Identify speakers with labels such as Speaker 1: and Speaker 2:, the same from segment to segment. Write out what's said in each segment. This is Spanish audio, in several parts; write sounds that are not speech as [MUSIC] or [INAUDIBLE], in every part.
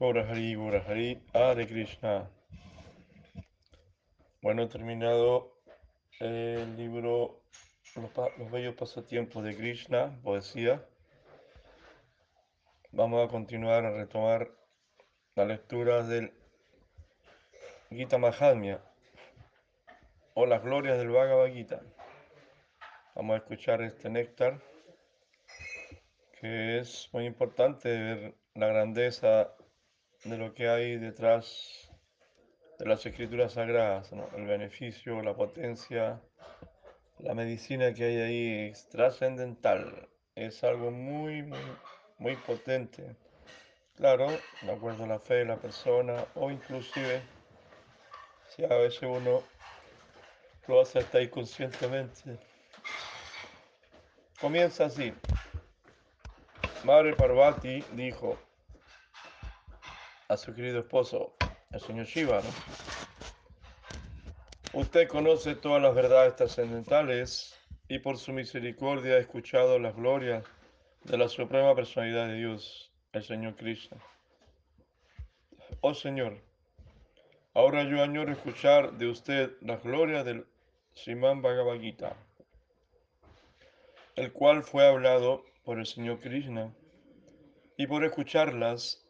Speaker 1: Gora Hari, Gora Hari, Hare Krishna. Bueno, terminado el libro los, bellos pasatiempos de Krishna, poesía. Vamos a continuar a retomar la lectura del Gita Mahatmya o las glorias del Bhagavad Gita. Vamos a escuchar este néctar que es muy importante ver la grandeza de lo que hay detrás de las escrituras sagradas, el beneficio, la potencia, la medicina que hay ahí es trascendental, es algo muy, muy, muy potente. Claro, de acuerdo a la fe de la persona o inclusive si a veces uno lo hace hasta inconscientemente. Comienza así. Madre Parvati dijo a su querido esposo, el señor Shiva, ¿no? Usted conoce todas las verdades trascendentales y por su misericordia ha escuchado las glorias de la Suprema Personalidad de Dios, el Señor Krishna. Oh Señor, ahora yo añoro escuchar de usted las glorias del Sriman Bhagavad Gita, el cual fue hablado por el Señor Krishna, y por escucharlas,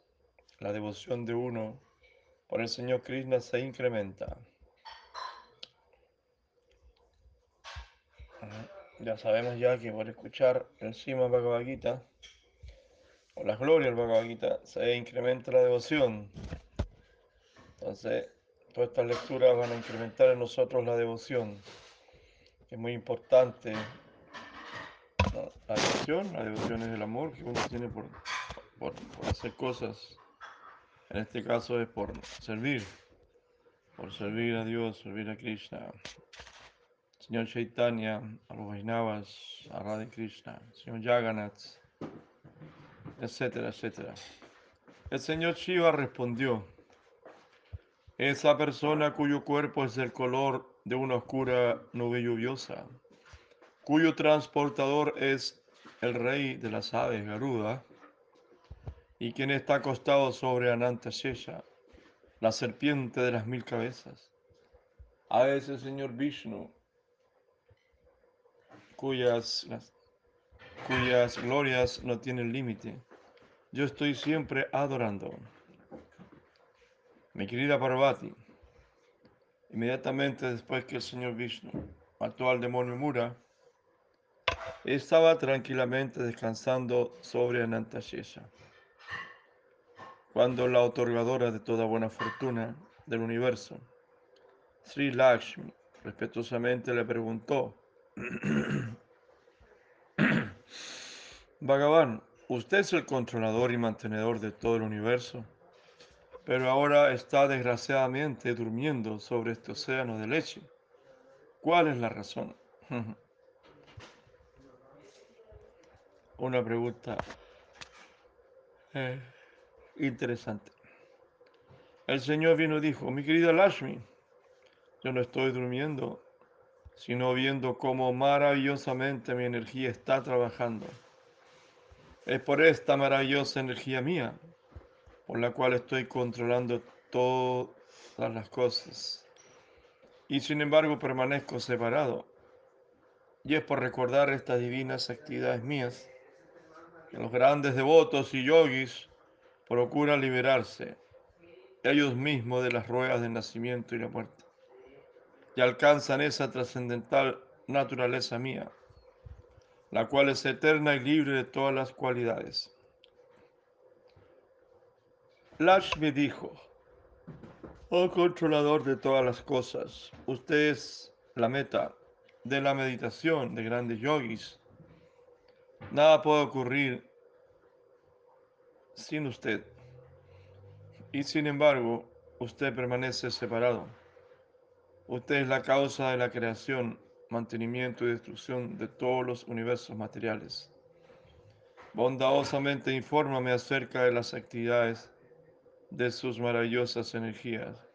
Speaker 1: la devoción de uno por el Señor Krishna se incrementa. Ya sabemos ya que por escuchar el Sima Bhagavad Gita o las glorias del Bhagavad Gita se incrementa la devoción. Entonces, todas estas lecturas van a incrementar en nosotros la devoción, es muy importante. La devoción, la devoción es el amor que uno tiene por, por hacer cosas. En este caso es por servir, por servir a Dios, servir a Krishna. Señor Chaitanya, a los a Radha Krishna, Señor Jagannath, etcétera, etcétera. El Señor Shiva respondió, esa persona cuyo cuerpo es del color de una oscura nube lluviosa, cuyo transportador es el rey de las aves Garuda, y quien está acostado sobre Ananta Shesha, la serpiente de las mil cabezas. A ese Señor Vishnu, cuyas, cuyas glorias no tienen límite. Yo estoy siempre adorando. Mi querida Parvati, inmediatamente después que el señor Vishnu mató al demonio Mura, estaba tranquilamente descansando sobre Anantashesha. Cuando la otorgadora de toda buena fortuna del universo, Sri Lakshmi, respetuosamente le preguntó, [CLEARS THROAT] Bhagavan, usted es el controlador y mantenedor de todo el universo, pero ahora está desgraciadamente durmiendo sobre este océano de leche. ¿Cuál es la razón? [LAUGHS] Una pregunta eh, interesante. El Señor vino y dijo, mi querida Lashmi, yo no estoy durmiendo, sino viendo cómo maravillosamente mi energía está trabajando. Es por esta maravillosa energía mía, por la cual estoy controlando todas las cosas. Y sin embargo permanezco separado. Y es por recordar estas divinas actividades mías que los grandes devotos y yogis procuran liberarse ellos mismos de las ruedas del nacimiento y la muerte y alcanzan esa trascendental naturaleza mía, la cual es eterna y libre de todas las cualidades. Lashmi dijo, oh controlador de todas las cosas, usted es la meta de la meditación de grandes yogis. Nada puede ocurrir sin usted. Y sin embargo, usted permanece separado. Usted es la causa de la creación, mantenimiento y destrucción de todos los universos materiales. Bondadosamente infórmame acerca de las actividades de sus maravillosas energías,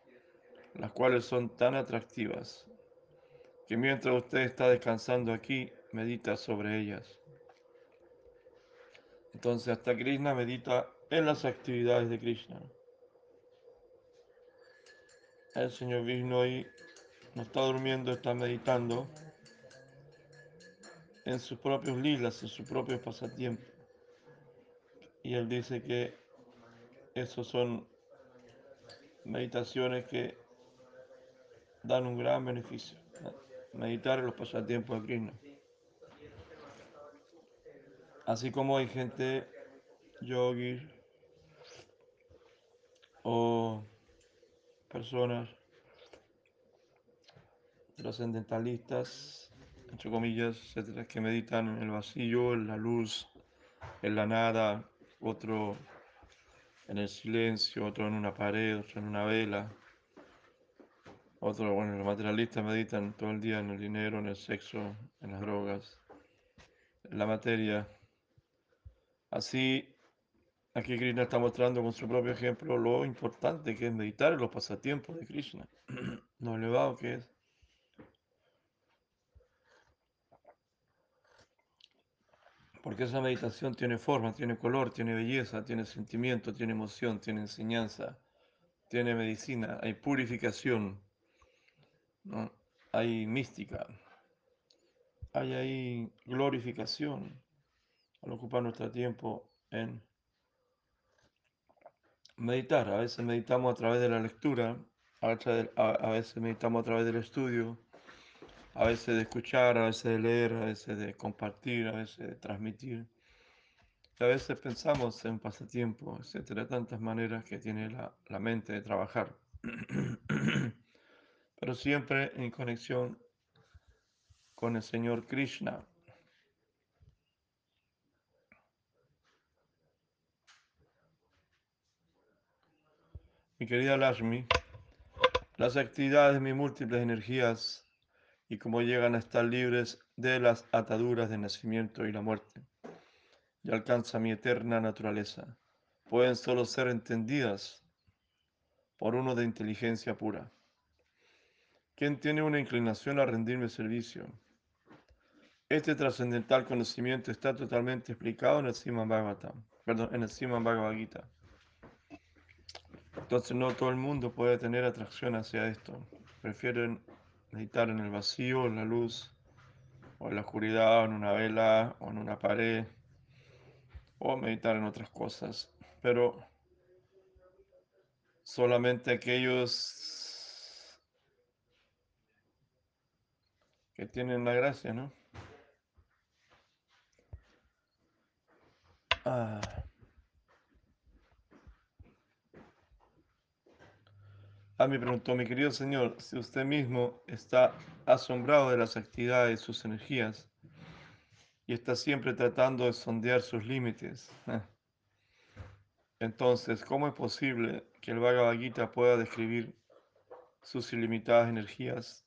Speaker 1: las cuales son tan atractivas, que mientras usted está descansando aquí, medita sobre ellas. Entonces hasta Krishna medita en las actividades de Krishna. El señor Vishnu ahí no está durmiendo, está meditando en sus propios lilas, en sus propios pasatiempos. Y él dice que esos son meditaciones que dan un gran beneficio. Meditar en los pasatiempos de Krishna. Así como hay gente yogi o personas trascendentalistas, entre comillas, etcétera, que meditan en el vacío, en la luz, en la nada, otro en el silencio, otro en una pared, otro en una vela. Otro, bueno, los materialistas meditan todo el día en el dinero, en el sexo, en las drogas, en la materia. Así, aquí Krishna está mostrando con su propio ejemplo lo importante que es meditar en los pasatiempos de Krishna, [CLEARS THROAT] lo elevado que es. Porque esa meditación tiene forma, tiene color, tiene belleza, tiene sentimiento, tiene emoción, tiene enseñanza, tiene medicina, hay purificación, ¿no? hay mística, hay ahí glorificación al ocupar nuestro tiempo en meditar. A veces meditamos a través de la lectura, a veces meditamos a través del estudio, a veces de escuchar, a veces de leer, a veces de compartir, a veces de transmitir. a veces pensamos en pasatiempo, etcétera, tantas maneras que tiene la, la mente de trabajar. [CLEARS THROAT] Pero siempre en conexión con el Señor Krishna. Mi querida Lashmi, las actividades de mis múltiples energías y cómo llegan a estar libres de las ataduras de nacimiento y la muerte y alcanza mi eterna naturaleza, pueden solo ser entendidas por uno de inteligencia pura. Quien tiene una inclinación a rendirme servicio. Este trascendental conocimiento está totalmente explicado en el Siman Bhagavatam, perdón, en el Bhagavad Gita. Entonces no todo el mundo puede tener atracción hacia esto. Prefieren meditar en el vacío, en la luz, o en la oscuridad, o en una vela, o en una pared, o meditar en otras cosas. Pero solamente aquellos que tienen la gracia, ¿no? Ah. A ah, mí preguntó, mi querido señor, si usted mismo está asombrado de las actividades de sus energías y está siempre tratando de sondear sus límites, entonces, ¿cómo es posible que el Bhagavad Gita pueda describir sus ilimitadas energías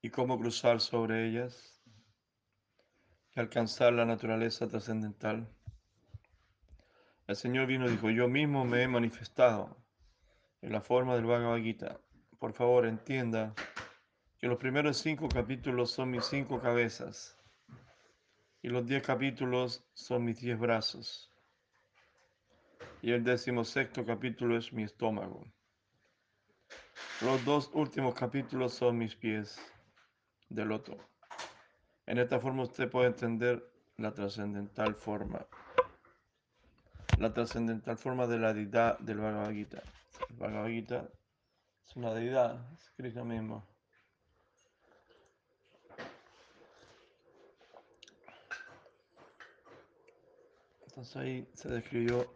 Speaker 1: y cómo cruzar sobre ellas y alcanzar la naturaleza trascendental? El Señor vino y dijo, yo mismo me he manifestado en la forma del Bhagavad Gita. Por favor, entienda que los primeros cinco capítulos son mis cinco cabezas y los diez capítulos son mis diez brazos. Y el decimosexto capítulo es mi estómago. Los dos últimos capítulos son mis pies del loto. En esta forma usted puede entender la trascendental forma. La trascendental forma de la deidad del Bhagavad Gita. El Bhagavad Gita es una deidad, es Krishna mismo. Entonces ahí se describió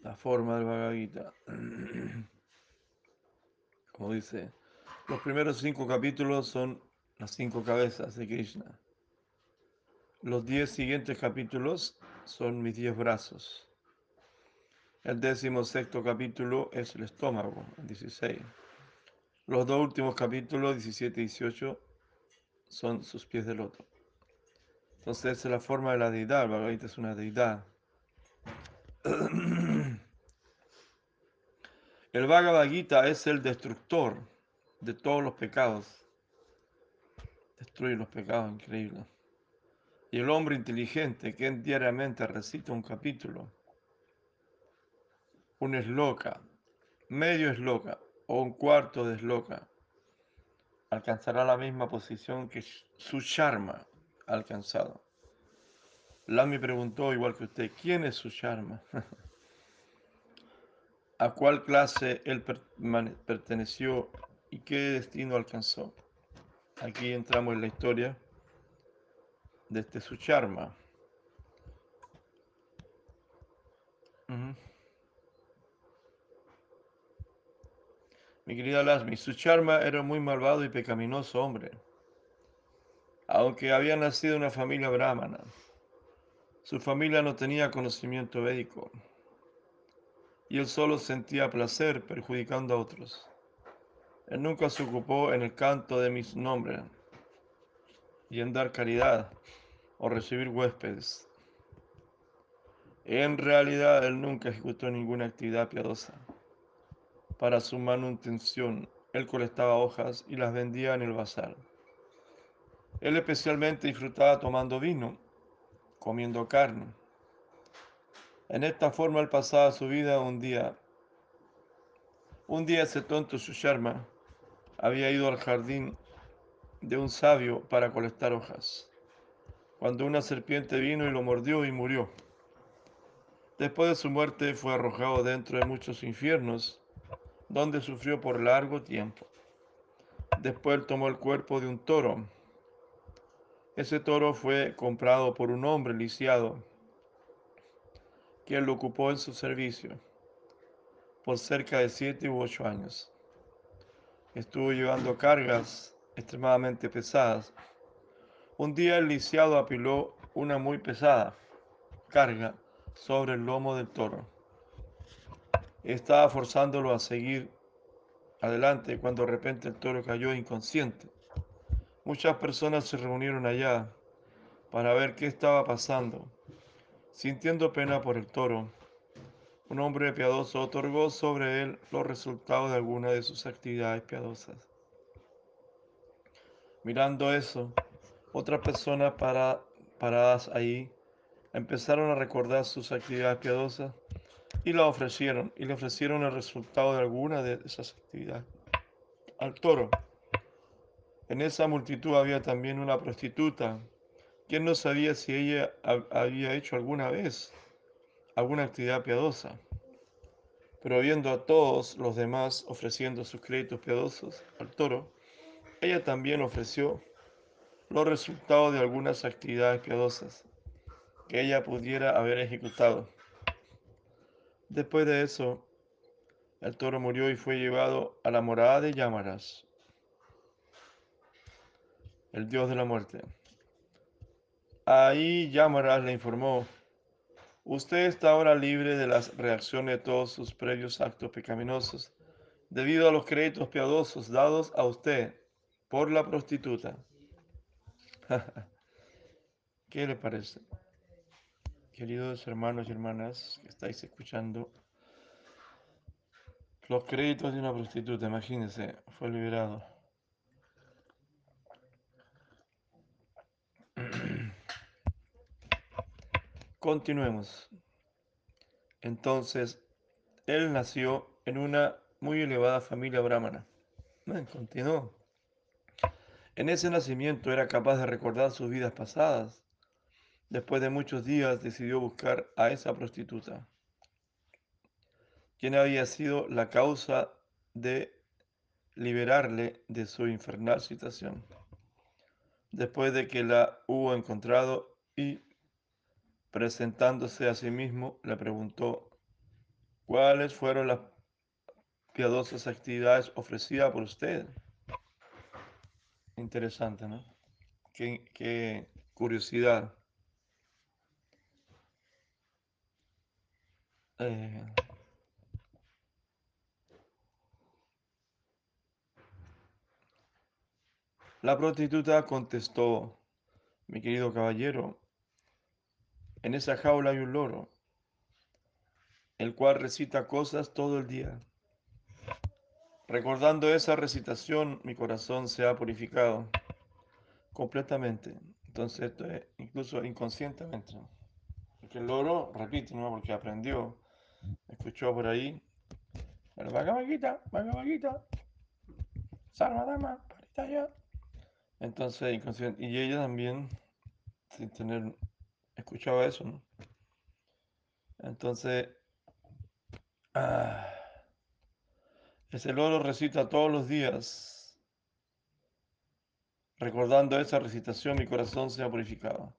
Speaker 1: la forma del Bhagavad Gita. [CLEARS THROAT] Como dice, los primeros cinco capítulos son las cinco cabezas de Krishna. Los diez siguientes capítulos son mis diez brazos. El décimo sexto capítulo es el estómago, el 16. Los dos últimos capítulos, 17 y 18, son sus pies de loto. Entonces, es la forma de la deidad. El Bhagavad es una deidad. [CLEARS THROAT] El Bhagavad Gita es el destructor de todos los pecados. Destruye los pecados, increíble. Y el hombre inteligente que diariamente recita un capítulo un esloca, medio esloca o un cuarto de esloca, alcanzará la misma posición que su Sharma ha alcanzado. Lamy preguntó, igual que usted, ¿quién es su Sharma? [LAUGHS] ¿A cuál clase él perteneció y qué destino alcanzó? Aquí entramos en la historia de este Sucharma. Mi querida Lasmi, Sucharma era muy malvado y pecaminoso hombre. Aunque había nacido en una familia brahmana, su familia no tenía conocimiento védico y él solo sentía placer perjudicando a otros. Él nunca se ocupó en el canto de mis nombres y en dar caridad o recibir huéspedes. En realidad, él nunca ejecutó ninguna actividad piadosa. Para su manutención, él colectaba hojas y las vendía en el bazar. Él especialmente disfrutaba tomando vino, comiendo carne. En esta forma él pasaba su vida un día. Un día ese tonto Susharma había ido al jardín de un sabio para colectar hojas, cuando una serpiente vino y lo mordió y murió. Después de su muerte fue arrojado dentro de muchos infiernos, donde sufrió por largo tiempo. Después tomó el cuerpo de un toro. Ese toro fue comprado por un hombre lisiado, quien lo ocupó en su servicio por cerca de siete u ocho años. Estuvo llevando cargas extremadamente pesadas. Un día el lisiado apiló una muy pesada carga sobre el lomo del toro. Estaba forzándolo a seguir adelante cuando de repente el toro cayó inconsciente. Muchas personas se reunieron allá para ver qué estaba pasando. Sintiendo pena por el toro, un hombre piadoso otorgó sobre él los resultados de alguna de sus actividades piadosas. Mirando eso, otras personas paradas ahí empezaron a recordar sus actividades piadosas y la ofrecieron, y le ofrecieron el resultado de alguna de esas actividades al toro. En esa multitud había también una prostituta, quien no sabía si ella había hecho alguna vez alguna actividad piadosa. Pero viendo a todos los demás ofreciendo sus créditos piadosos al toro, ella también ofreció los resultados de algunas actividades piadosas que ella pudiera haber ejecutado. Después de eso, el toro murió y fue llevado a la morada de Yamaras, el dios de la muerte. Ahí Yamaras le informó, usted está ahora libre de las reacciones de todos sus previos actos pecaminosos, debido a los créditos piadosos dados a usted por la prostituta. [LAUGHS] ¿Qué le parece? Queridos hermanos y hermanas que estáis escuchando, los créditos de una prostituta, imagínense, fue liberado. [CLEARS THROAT] Continuemos. Entonces, él nació en una muy elevada familia brahmana. Continuó. En ese nacimiento era capaz de recordar sus vidas pasadas Después de muchos días decidió buscar a esa prostituta, quien había sido la causa de liberarle de su infernal situación. Después de que la hubo encontrado y presentándose a sí mismo, le preguntó cuáles fueron las piadosas actividades ofrecidas por usted. Interesante, ¿no? Qué, qué curiosidad. Eh, la prostituta contestó, mi querido caballero, en esa jaula hay un loro, el cual recita cosas todo el día. Recordando esa recitación, mi corazón se ha purificado completamente. Entonces, esto es incluso inconscientemente. Porque el loro repite, ¿no? Porque aprendió escuchó por ahí, el Bhagavad Gita, Bhagavad Gita, Sarvadama, Paritaya. Entonces, inconsciente, y ella también, sin tener, escuchaba eso, ¿no? Entonces, ah, ese loro recita todos los días. Recordando esa recitación, mi corazón se ha purificado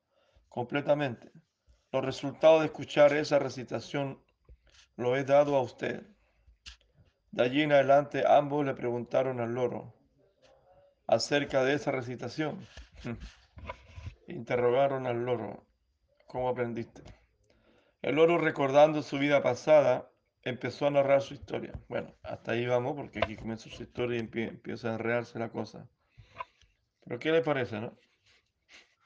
Speaker 1: completamente. Los resultados de escuchar esa recitación lo he dado a usted. De allí en adelante ambos le preguntaron al loro acerca de esa recitación. [LAUGHS] Interrogaron al loro, ¿cómo aprendiste? El loro recordando su vida pasada empezó a narrar su historia. Bueno, hasta ahí vamos porque aquí comienza su historia y empieza a enredarse la cosa. Pero ¿qué le parece, no?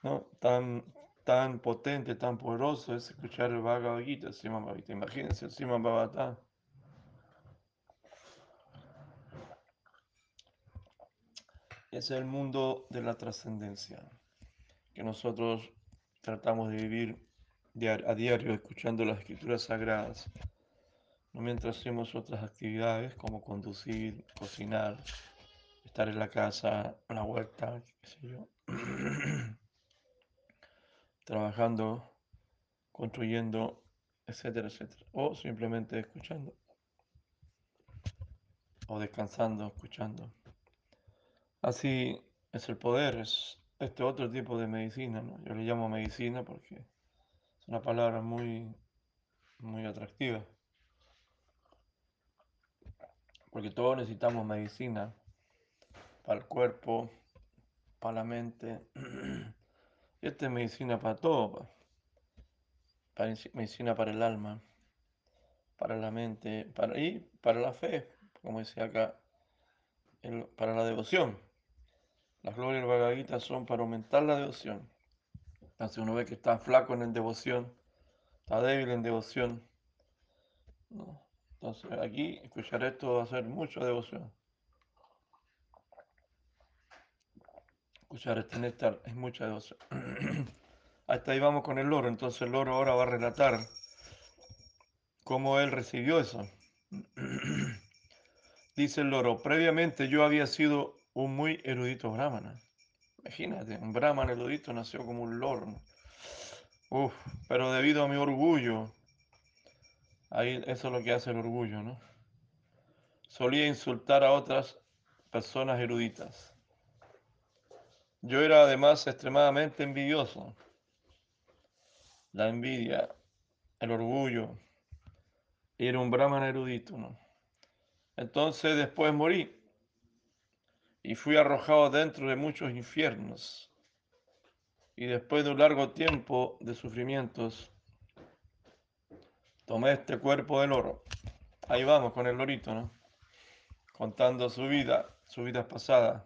Speaker 1: ¿No? Tan, tan potente, tan poderoso es escuchar el Bhagavad Gita, el Imagínense el Sima Bhagavatam. Es el mundo de la trascendencia que nosotros tratamos de vivir a diario escuchando las escrituras sagradas, mientras hacemos otras actividades como conducir, cocinar, estar en la casa, en la huerta, qué sé yo. [CLEARS THROAT] trabajando, construyendo, etcétera, etcétera. O simplemente escuchando. O descansando, escuchando. Así es el poder, es este otro tipo de medicina, ¿no? Yo le llamo medicina porque es una palabra muy, muy atractiva. Porque todos necesitamos medicina para el cuerpo, para la mente. [CLEARS THROAT] Esta es medicina para todo, para, medicina para el alma, para la mente, para, y para la fe, como decía acá, para la devoción. Las glorias del son para aumentar la devoción. Entonces uno ve que está flaco en devoción, está débil en devoción. Entonces aquí escuchar esto va a ser mucha devoción. escuchar este néctar es mucha devoción. [CLEARS THROAT] Hasta ahí vamos con el loro. Entonces el loro ahora va a relatar cómo él recibió eso. [CLEARS THROAT] Dice el loro, previamente yo había sido un muy erudito brahmana. Imagínate, un brahman erudito nació como un loro. Uf, pero debido a mi orgullo, ahí eso es lo que hace el orgullo, ¿no? Solía insultar a otras personas eruditas. Yo era además extremadamente envidioso. La envidia, el orgullo. era un brahman erudito. Entonces después morí y fui arrojado dentro de muchos infiernos. Y después de un largo tiempo de sufrimientos, tomé este cuerpo del oro. Ahí vamos con el lorito, ¿no? Contando su vida, su vida pasada.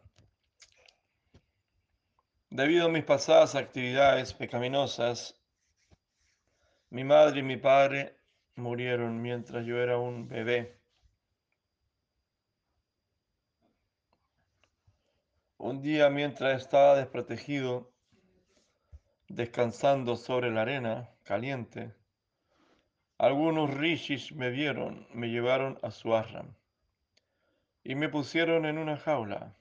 Speaker 1: Debido a mis pasadas actividades pecaminosas, mi madre y mi padre murieron mientras yo era un bebé. Un día mientras estaba desprotegido, descansando sobre la arena caliente, algunos rishis me vieron, me llevaron a su ashram y me pusieron en una jaula.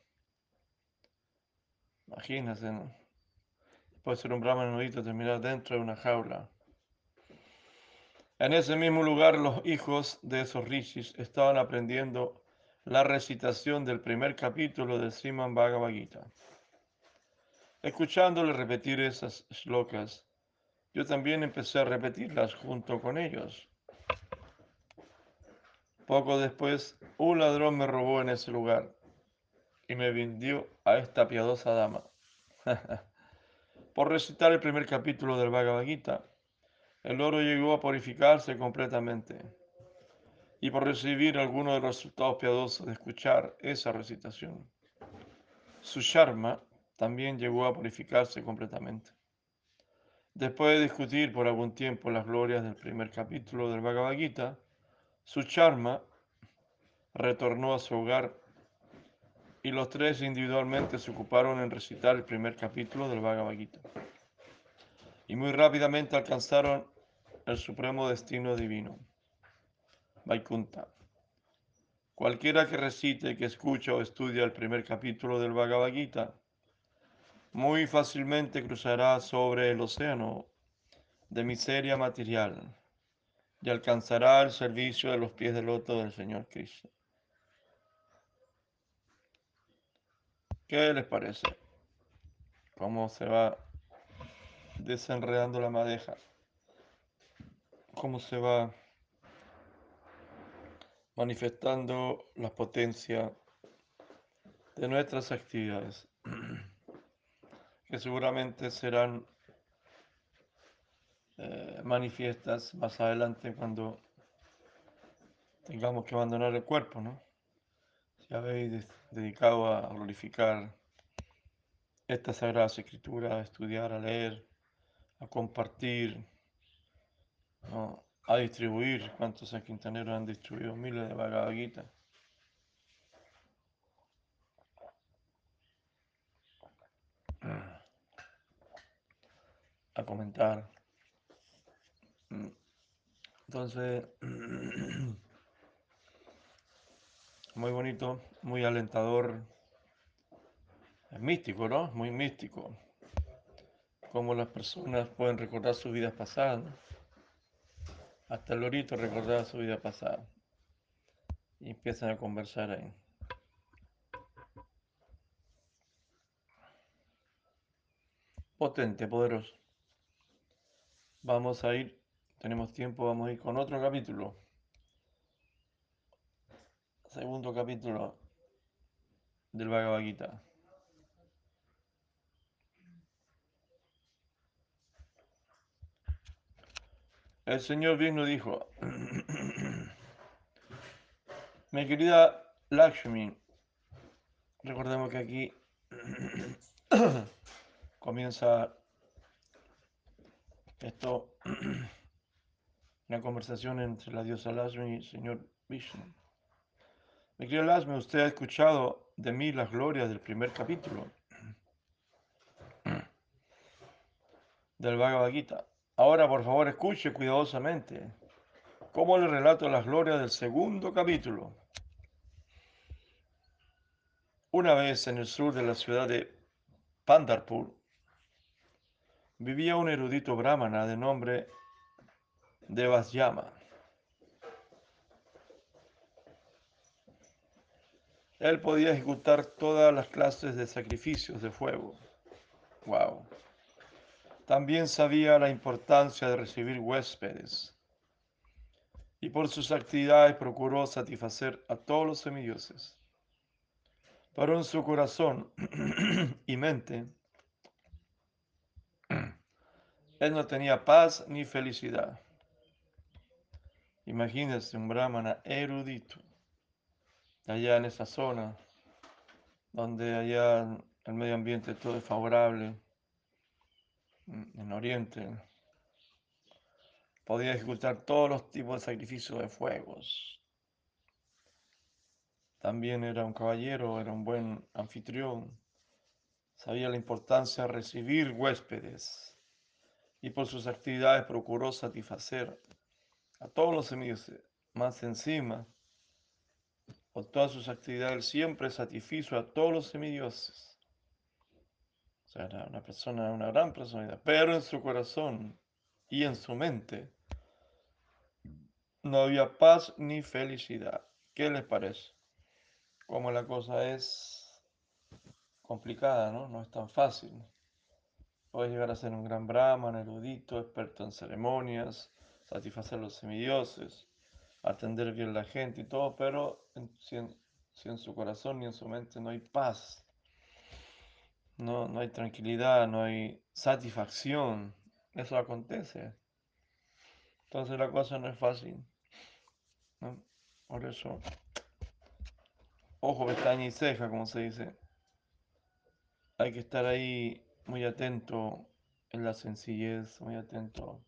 Speaker 1: Imagínense. Puede ser un brahman nudito terminar dentro de una jaula. En ese mismo lugar los hijos de esos rishis estaban aprendiendo la recitación del primer capítulo del Sriman Bhagavad Gita. Escuchándole repetir esas shlokas, yo también empecé a repetirlas junto con ellos. Poco después, un ladrón me robó en ese lugar y me vendió a esta piadosa dama. [LAUGHS] Por recitar el primer capítulo del Bhagavad Gita, el oro llegó a purificarse completamente. Y por recibir algunos de los resultados piadosos de escuchar esa recitación, su Sharma también llegó a purificarse completamente. Después de discutir por algún tiempo las glorias del primer capítulo del Bhagavad Gita, su Charma retornó a su hogar y los tres individualmente se ocuparon en recitar el primer capítulo del Bhagavad Gita. Y muy rápidamente alcanzaron el supremo destino divino. Vaikunta. Cualquiera que recite, que escucha o estudia el primer capítulo del Bhagavad Gita, muy fácilmente cruzará sobre el océano de miseria material y alcanzará el servicio de los pies del loto del Señor Cristo. ¿Qué les parece? ¿Cómo se va desenredando la madeja? ¿Cómo se va manifestando la potencia de nuestras actividades? [CLEARS THROAT] que seguramente serán eh, manifiestas más adelante cuando tengamos que abandonar el cuerpo, ¿no? Si habéis dedicado a glorificar estas sagradas escrituras, a estudiar, a leer, a compartir, a distribuir, cuántos en Quintanero han distribuido miles de Bhagavad a comentar. Entonces, [CLEARS THROAT] muy bonito, muy alentador, es místico, ¿no? Muy místico. Cómo las personas pueden recordar sus vidas pasadas. Hasta el lorito recordaba su vida pasada. Y empiezan a conversar ahí. Potente, poderoso. Vamos a ir, tenemos tiempo, vamos a ir con otro capítulo. Segundo capítulo del Bhagavad Gita. El señor Vishnu dijo, [CLEARS THROAT] mi querida Lakshmi, recordemos que aquí [CLEARS THROAT] comienza esto, [CLEARS THROAT] una conversación entre la diosa Lakshmi y el señor Vishnu. Mi Lakshmi, usted ha escuchado de mí las glorias del primer capítulo [CLEARS THROAT] del Bhagavad Gita. Ahora, por favor, escuche cuidadosamente cómo le relato las glorias del segundo capítulo. Una vez en el sur de la ciudad de Pandarpur, vivía un erudito brahmana de nombre Devasyama. Él podía ejecutar todas las clases de sacrificios de fuego. Wow. También sabía la importancia de recibir huéspedes y por sus actividades procuró satisfacer a todos los semidioses. Pero en su corazón [CLEARS THROAT] y mente, [CLEARS THROAT] él no tenía paz ni felicidad. Imagínense un brahmana erudito, allá en esa zona, donde allá el medio ambiente todo es favorable, en Oriente, podía ejecutar todos los tipos de sacrificios de fuegos. También era un caballero, era un buen anfitrión, sabía la importancia de recibir huéspedes y por sus actividades procuró satisfacer a todos los enemigos. Más encima, por todas sus actividades siempre satisfizo a todos los semidioses era una persona, una gran personalidad, pero en su corazón y en su mente no había paz ni felicidad. ¿Qué les parece? Como la cosa es complicada, ¿no? No es tan fácil. Puedes llegar a ser un gran brahman, erudito, experto en ceremonias, satisfacer los semidioses, atender bien a la gente y todo, pero si en su corazón ni en su mente no hay paz, no, no hay tranquilidad, no hay satisfacción. Eso acontece. Entonces la cosa no es fácil. Por eso, ojo, pestaña y ceja, como se dice. Hay que estar ahí muy atento en la sencillez, muy atento.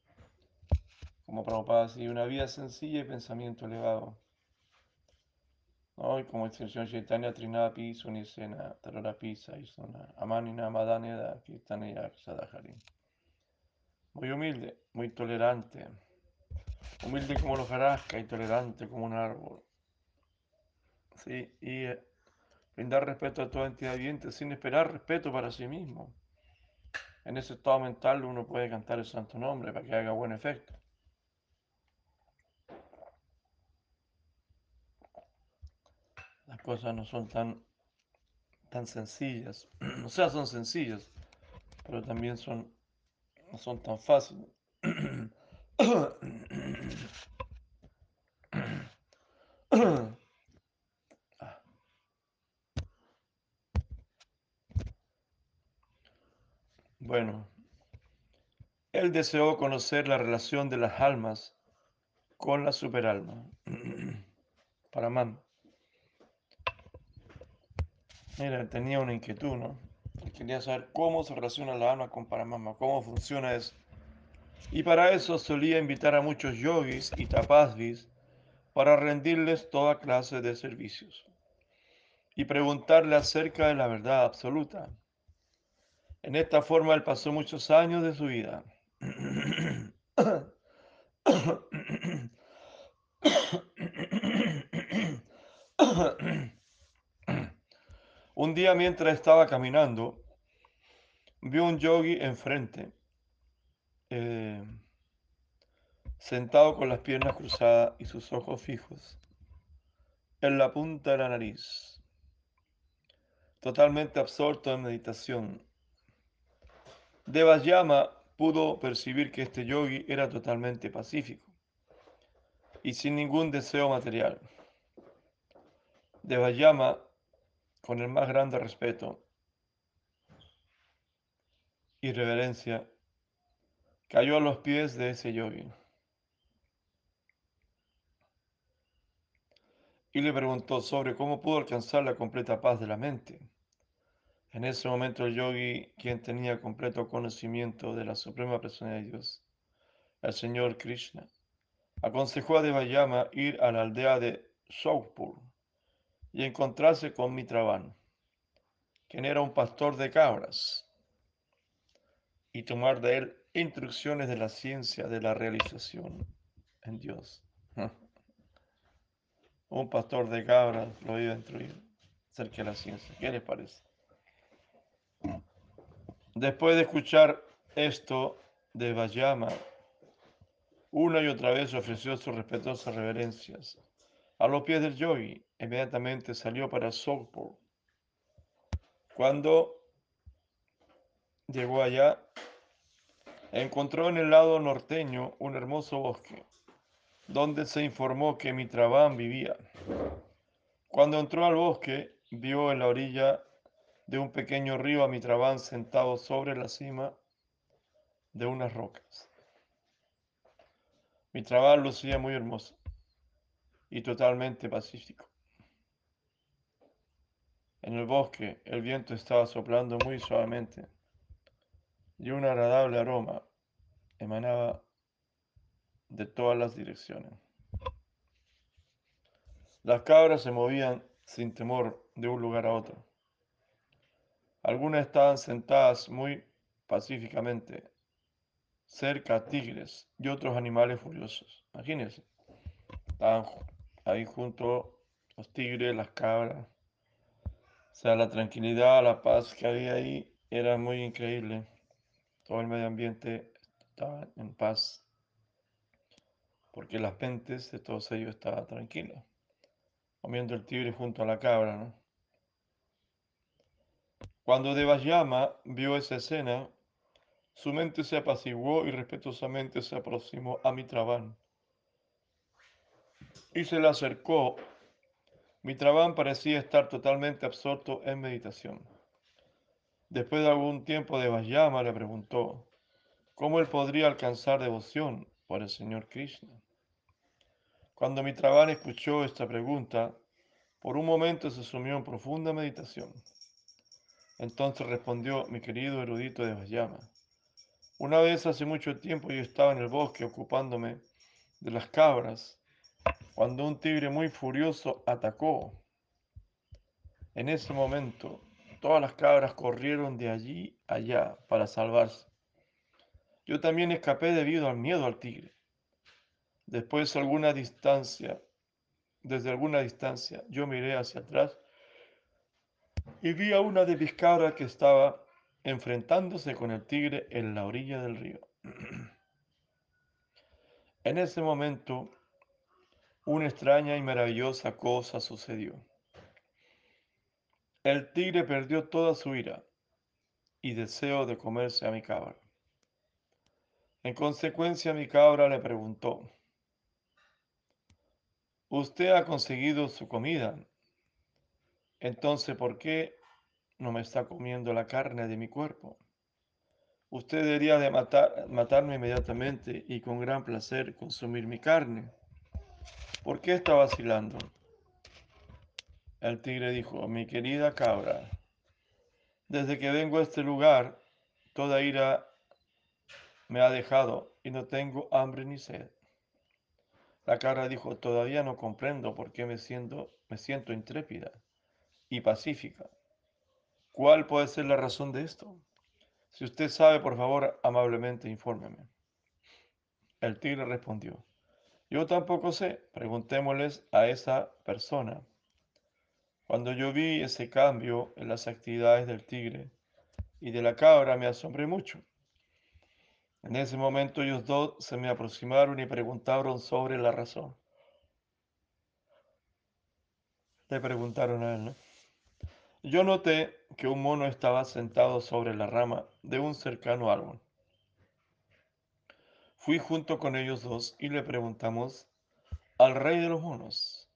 Speaker 1: Como Prabhupada así, una vida sencilla y pensamiento elevado. ¿No? Y como dice el señor Chaitanya, Trinapi, Sunisena, Tararapi, Saisona, Amanina, Madaneda, Kirtanaya, Sadahari. Muy humilde, muy tolerante, humilde como la hojarasca y tolerante como un árbol. ¿Sí? Y eh, brindar respeto a toda entidad viviente sin esperar respeto para sí mismo. En ese estado mental uno puede cantar el santo nombre para que haga buen efecto. Cosas no son tan, tan sencillas. [CLEARS THROAT] o sea, son sencillas, pero también son, no son tan fáciles. [COUGHS] Bueno, él deseó conocer la relación de las almas con la superalma. [CLEARS THROAT] Para man. Mira, tenía una inquietud, ¿no? Quería saber cómo se relaciona la alma con Paramama, cómo funciona eso. Y para eso solía invitar a muchos yogis y tapasvis para rendirles toda clase de servicios y preguntarle acerca de la verdad absoluta. En esta forma él pasó muchos años de su vida. [CLEARS THROAT] Un día mientras estaba caminando, vio un yogi enfrente, eh, sentado con las piernas cruzadas y sus ojos fijos en la punta de la nariz, totalmente absorto en meditación. Devayama pudo percibir que este yogi era totalmente pacífico y sin ningún deseo material. Devayama, con el más grande respeto y reverencia, cayó a los pies de ese yogi y le preguntó sobre cómo pudo alcanzar la completa paz de la mente. En ese momento el yogi, quien tenía completo conocimiento de la Suprema Persona de Dios, el Señor Krishna, aconsejó a Devayama ir a la aldea de Saupur y encontrarse con Mitravan, quien era un pastor de cabras, y tomar de él instrucciones de la ciencia de la realización en Dios. [LAUGHS] un pastor de cabras lo iba a instruir acerca de la ciencia. ¿Qué les parece? Después de escuchar esto de Vayama, una y otra vez ofreció sus respetuosas reverencias a los pies del yogi. Inmediatamente salió para Sogpur. Cuando llegó allá, encontró en el lado norteño un hermoso bosque, donde se informó que Mitrabán vivía. Cuando entró al bosque, vio en la orilla de un pequeño río a Mitrabán sentado sobre la cima de unas rocas. Mitrabán lucía muy hermoso y totalmente pacífico. En el bosque el viento estaba soplando muy suavemente y un agradable aroma emanaba de todas las direcciones. Las cabras se movían sin temor de un lugar a otro. Algunas estaban sentadas muy pacíficamente cerca a tigres y otros animales furiosos. Imagínense, estaban ahí junto los tigres, las cabras. Sea, la tranquilidad, la paz que había ahí era muy increíble. Todo el medio ambiente estaba en paz porque las mentes de todos ellos estaban tranquilas, comiendo el tigre junto a la cabra, ¿no? Cuando Devayama vio esa escena, su mente se apaciguó y respetuosamente se aproximó a Mitraban y se le acercó. Mitraban parecía estar totalmente absorto en meditación. Después de algún tiempo, Devayama le preguntó cómo él podría alcanzar devoción por el Señor Krishna. Cuando Mitraban escuchó esta pregunta, por un momento se sumió en profunda meditación. Entonces respondió mi querido erudito de Vayama. Una vez hace mucho tiempo yo estaba en el bosque ocupándome de las cabras cuando un tigre muy furioso atacó. En ese momento todas las cabras corrieron de allí allá para salvarse. Yo también escapé debido al miedo al tigre. Después, alguna distancia, desde alguna distancia, yo miré hacia atrás y vi a una de mis cabras que estaba enfrentándose con el tigre en la orilla del río. [CLEARS THROAT] En ese momento, una extraña y maravillosa cosa sucedió. El tigre perdió toda su ira y deseo de comerse a mi cabra. En consecuencia, mi cabra le preguntó, Usted ha conseguido su comida, entonces ¿por qué no me está comiendo la carne de mi cuerpo? Usted debería de matar, matarme inmediatamente y con gran placer consumir mi carne. ¿Por qué está vacilando? El tigre dijo, mi querida cabra, desde que vengo a este lugar, toda ira me ha dejado y no tengo hambre ni sed. La cabra dijo, todavía no comprendo por qué me siento, me siento intrépida y pacífica. ¿Cuál puede ser la razón de esto? Si usted sabe, por favor, amablemente infórmeme. El tigre respondió, yo tampoco sé, preguntémosles a esa persona. Cuando yo vi ese cambio en las actividades del tigre y de la cabra, me asombré mucho. En ese momento ellos dos se me aproximaron y preguntaron sobre la razón. Le preguntaron a él, ¿no? Yo noté que un mono estaba sentado sobre la rama de un cercano árbol. Fui junto con ellos dos y le preguntamos al rey de los monos.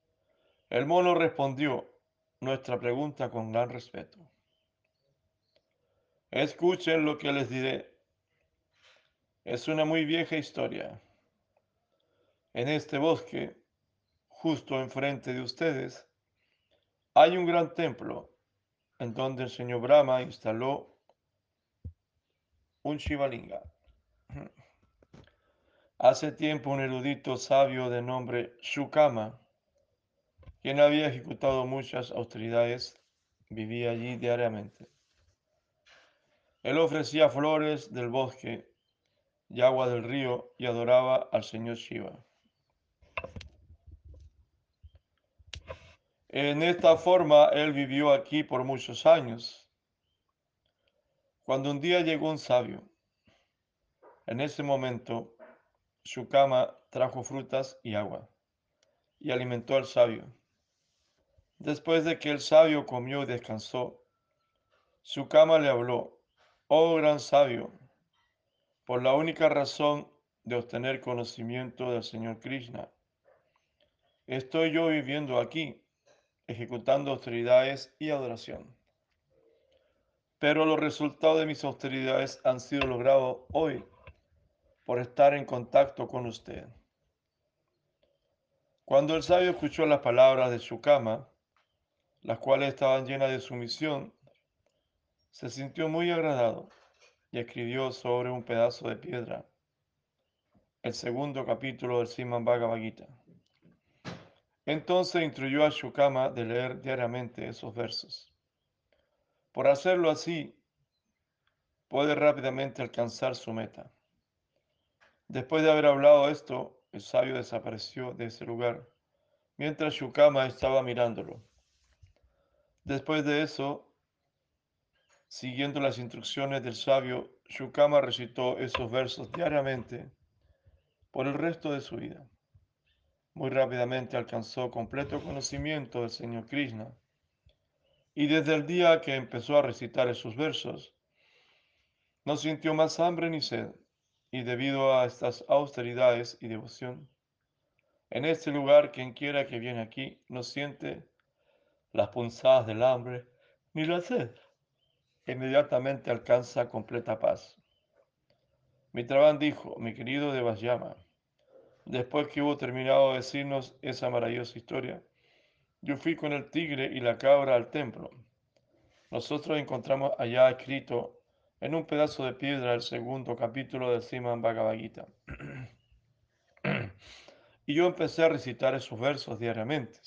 Speaker 1: El mono respondió nuestra pregunta con gran respeto. Escuchen lo que les diré. Es una muy vieja historia. En este bosque, justo enfrente de ustedes, hay un gran templo en donde el señor Brahma instaló un Shivalinga. Hace tiempo un erudito sabio de nombre Shukama, quien había ejecutado muchas austeridades, vivía allí diariamente. Él ofrecía flores del bosque y agua del río y adoraba al señor Shiva. En esta forma él vivió aquí por muchos años. Cuando un día llegó un sabio, en ese momento su cama trajo frutas y agua y alimentó al sabio. Después de que el sabio comió y descansó, su cama le habló, oh gran sabio, por la única razón de obtener conocimiento del Señor Krishna. Estoy yo viviendo aquí ejecutando austeridades y adoración. Pero los resultados de mis austeridades han sido logrados hoy por estar en contacto con usted. Cuando el sabio escuchó las palabras de su cama, las cuales estaban llenas de sumisión, se sintió muy agradado y escribió sobre un pedazo de piedra el segundo capítulo del Siman Bhagavad Gita. Entonces instruyó a Shukama de leer diariamente esos versos. Por hacerlo así, puede rápidamente alcanzar su meta. Después de haber hablado esto, el sabio desapareció de ese lugar, mientras Shukama estaba mirándolo. Después de eso, siguiendo las instrucciones del sabio, Shukama recitó esos versos diariamente por el resto de su vida. Muy rápidamente alcanzó completo conocimiento del Señor Krishna. Y desde el día que empezó a recitar esos versos, no sintió más hambre ni sed. Y debido a estas austeridades y devoción, en este lugar quien quiera que viene aquí no siente las punzadas del hambre ni la sed. Inmediatamente alcanza completa paz. Mitraban dijo, mi querido Devashyama, Después que hubo terminado de decirnos esa maravillosa historia, yo fui con el tigre y la cabra al templo. Nosotros encontramos allá escrito en un pedazo de piedra el segundo capítulo del Siman Bhagavad Gita. [CLEARS THROAT] y yo empecé a recitar esos versos diariamente.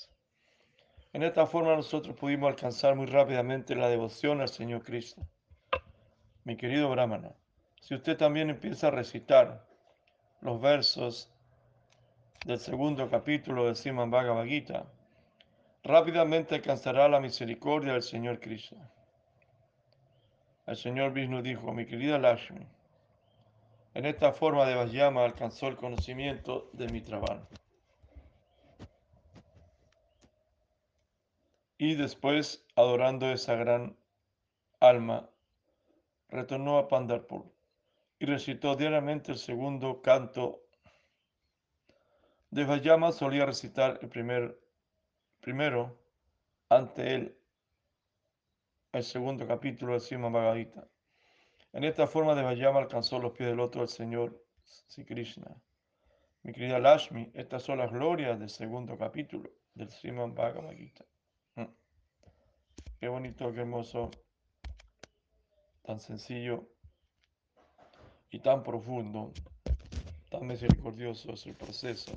Speaker 1: En esta forma nosotros pudimos alcanzar muy rápidamente la devoción al Señor Cristo. Mi querido Brahmana, si usted también empieza a recitar los versos del segundo capítulo del Srimad Bhagavad Gita, rápidamente alcanzará la misericordia del Señor Krishna. El Señor Vishnu dijo, mi querida Lakshmi, en esta forma de Vajyama alcanzó el conocimiento de mi trabajo. Y después, adorando esa gran alma, retornó a Pandarpur y recitó diariamente el segundo canto de Vajyama. Solía recitar el primer, primero ante él el segundo capítulo del Sima Bhagavad Gita. En esta forma de Vajyama alcanzó los pies del otro del Señor Sri Krishna. Mi querida Lashmi, estas son las glorias del segundo capítulo del Srimad Bhagavad Gita. Mm. Qué bonito, qué hermoso, tan sencillo y tan profundo, tan misericordioso es el proceso.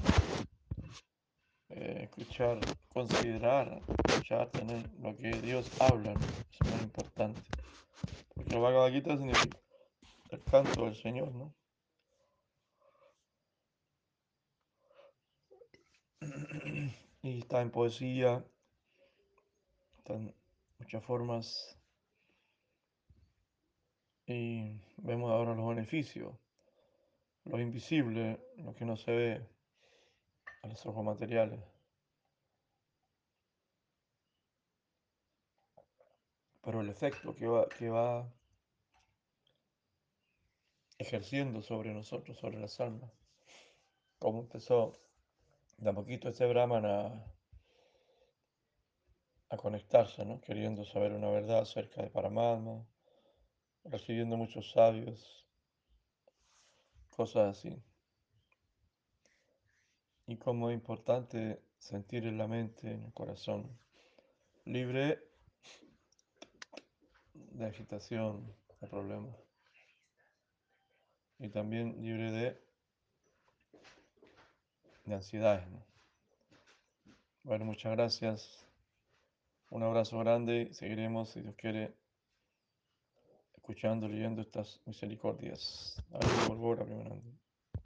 Speaker 1: Eh, escuchar, considerar, escuchar, tener lo que Dios habla, es muy importante. Porque el Bhagavad Gita significa el canto del Señor, ¿no? [CLEARS THROAT] Y está en poesía, está en muchas formas. Y vemos ahora los beneficios, lo invisible, lo que no se ve a los ojos materiales. Pero el efecto que va, que va ejerciendo sobre nosotros, sobre las almas. Como empezó de a poquito este Brahman a, a conectarse, ¿no? queriendo saber una verdad acerca de Paramatma, recibiendo muchos sabios, cosas así. Y como es importante sentir en la mente, en el corazón, libre de agitación, de problemas y también libre de, de ansiedades. Bueno, muchas gracias. Un abrazo grande. Seguiremos, si Dios quiere, escuchando, leyendo estas misericordias. Hare